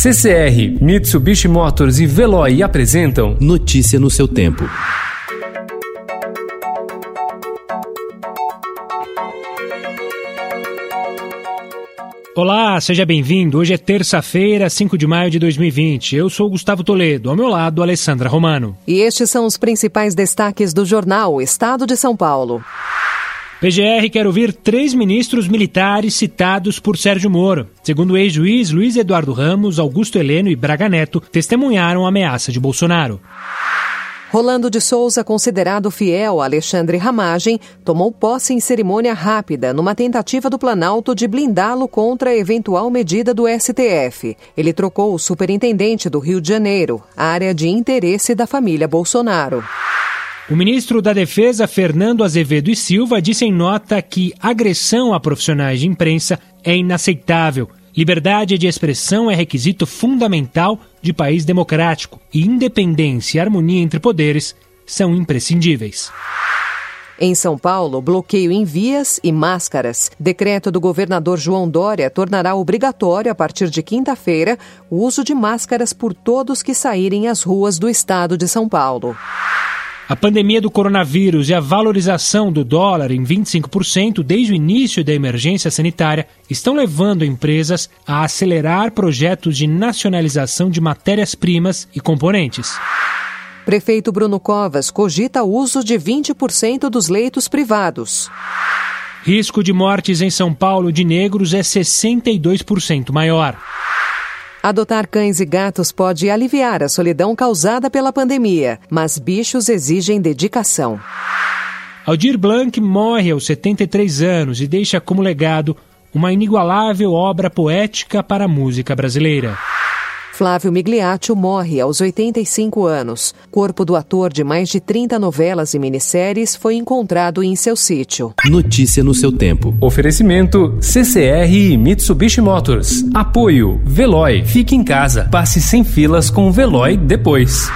CCR, Mitsubishi Motors e Veloy apresentam Notícia no seu tempo. Olá, seja bem-vindo. Hoje é terça-feira, 5 de maio de 2020. Eu sou Gustavo Toledo, ao meu lado, Alessandra Romano. E estes são os principais destaques do jornal Estado de São Paulo. PGR quer ouvir três ministros militares citados por Sérgio Moro. Segundo o ex-juiz Luiz Eduardo Ramos, Augusto Heleno e Braga Neto testemunharam a ameaça de Bolsonaro. Rolando de Souza, considerado fiel a Alexandre Ramagem, tomou posse em cerimônia rápida numa tentativa do Planalto de blindá-lo contra a eventual medida do STF. Ele trocou o superintendente do Rio de Janeiro, área de interesse da família Bolsonaro. O ministro da Defesa, Fernando Azevedo e Silva, disse em nota que agressão a profissionais de imprensa é inaceitável. Liberdade de expressão é requisito fundamental de país democrático e independência e harmonia entre poderes são imprescindíveis. Em São Paulo, bloqueio em vias e máscaras. Decreto do governador João Dória tornará obrigatório, a partir de quinta-feira, o uso de máscaras por todos que saírem às ruas do estado de São Paulo. A pandemia do coronavírus e a valorização do dólar em 25% desde o início da emergência sanitária estão levando empresas a acelerar projetos de nacionalização de matérias-primas e componentes. Prefeito Bruno Covas cogita o uso de 20% dos leitos privados. Risco de mortes em São Paulo de negros é 62% maior. Adotar cães e gatos pode aliviar a solidão causada pela pandemia, mas bichos exigem dedicação. Aldir Blanc morre aos 73 anos e deixa como legado uma inigualável obra poética para a música brasileira. Flávio Migliaccio morre aos 85 anos. Corpo do ator de mais de 30 novelas e minisséries foi encontrado em seu sítio. Notícia no seu tempo. Oferecimento CCR e Mitsubishi Motors. Apoio Veloy. Fique em casa. Passe sem filas com o Veloy depois.